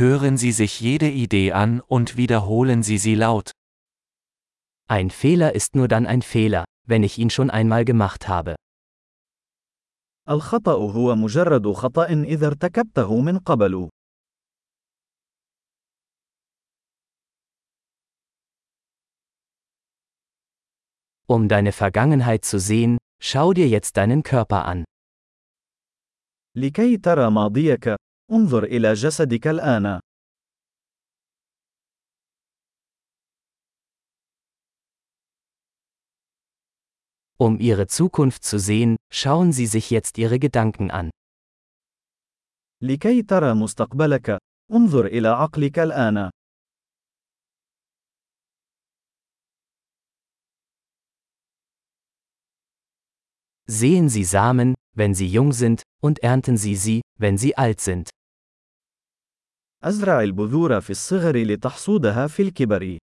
Hören Sie sich jede Idee an und wiederholen Sie sie laut. Ein Fehler ist nur dann ein Fehler, wenn ich ihn schon einmal gemacht habe. الخطأ هو مجرد خطأ إذا ارتكبته من قبل. Um deine Vergangenheit zu sehen, schau dir jetzt deinen Körper an. لكي ترى ماضيك، انظر إلى جسدك الآن. Um ihre Zukunft zu sehen, schauen Sie sich jetzt Ihre Gedanken an. لكي ترى مستقبلك، انظر إلى عقلك الآن. Sehen Sie Samen, wenn sie jung sind, und ernten Sie sie, wenn sie alt sind. أزرع البذور في الصغر لتحصودها في الكبر.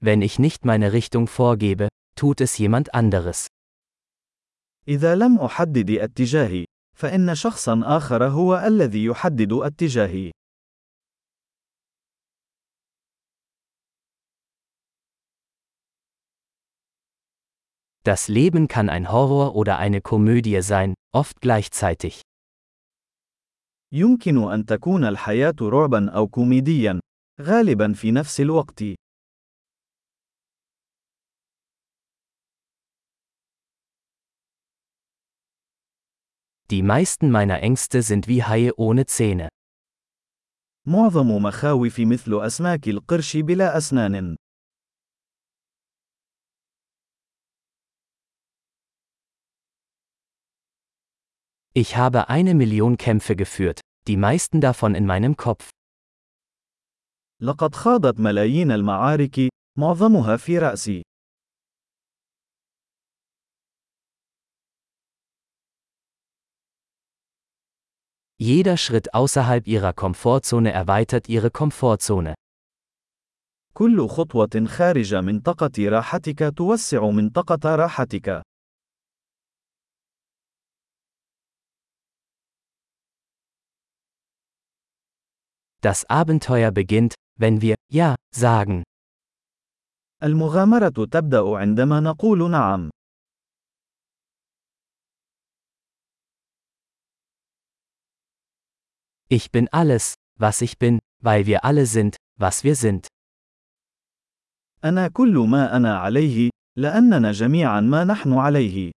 Wenn ich nicht meine Richtung vorgebe, tut es jemand anderes. إذا لم أحدد اتجاهي، فإن شخصا آخر هو الذي يحدد اتجاهي. Das Leben kann ein Horror oder eine Komödie sein, oft gleichzeitig. يمكن أن تكون الحياة رعبا أو كوميديا، غالبا في نفس الوقت. Die meisten meiner Ängste sind wie Haie ohne Zähne. معظم مخاوفي مثل أسماك القرش بلا أسنان. Ich habe eine Million Kämpfe geführt, die meisten davon in meinem Kopf. لقد خاضت ملايين المعارك، معظمها في رأسي. Jeder Schritt außerhalb ihrer Komfortzone erweitert ihre Komfortzone. كل خطوة خارج منطقة راحتك توسع منطقة راحتك. Das Abenteuer beginnt, wenn wir Ja sagen. المغامرة تبدأ عندما نقول نعم. Ich bin alles, was ich bin, weil wir alle sind, was wir sind. أنا كل ما أنا عليه، لأننا جميعا ما نحن عليه.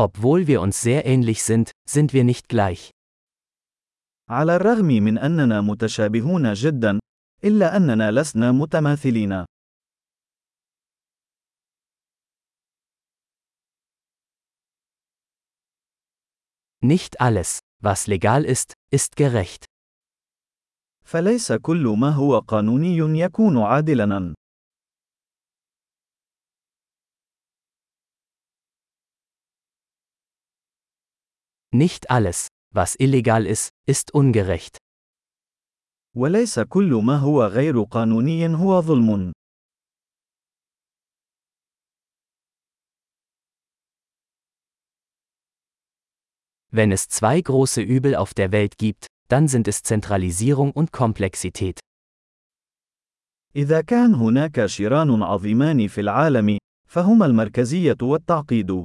Obwohl wir uns sehr ähnlich sind, sind wir nicht gleich. على الرغم من أننا متشابهون جدا، إلا أننا لسنا متماثلين. Nicht alles, was legal ist, ist gerecht. فليس كل ما هو قانوني يكون عادلاً. Nicht alles, was illegal ist, ist ungerecht. وليس كل ما هو غير قانوني هو ظلم. Wenn es zwei große Übel auf der Welt gibt, dann sind es Zentralisierung und Komplexität. إذا كان هناك شران عظيمان في العالم، فهما المركزية والتعقيد.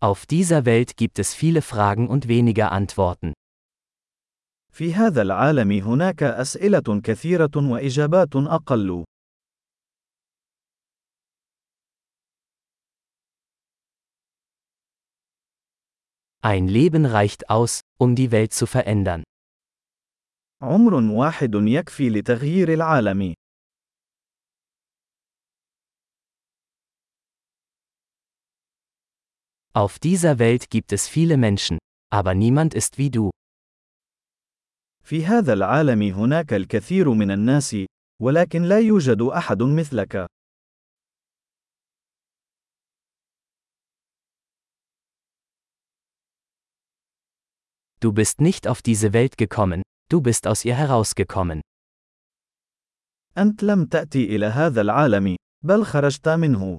Auf dieser Welt gibt es viele Fragen und weniger Antworten. في هذا العالم هناك أسئلة كثيرة وإجابات أقل. Ein Leben reicht aus, um die Welt zu verändern. عمر واحد يكفي لتغيير العالم. Auf dieser Welt gibt es viele Menschen, aber niemand ist wie du. في هذا العالم هناك الكثير من الناس، ولكن لا يوجد أحد مثلك. Du bist nicht auf diese Welt gekommen, du bist aus ihr herausgekommen. أنت لم تأتي إلى هذا العالم، بل خرجت منه.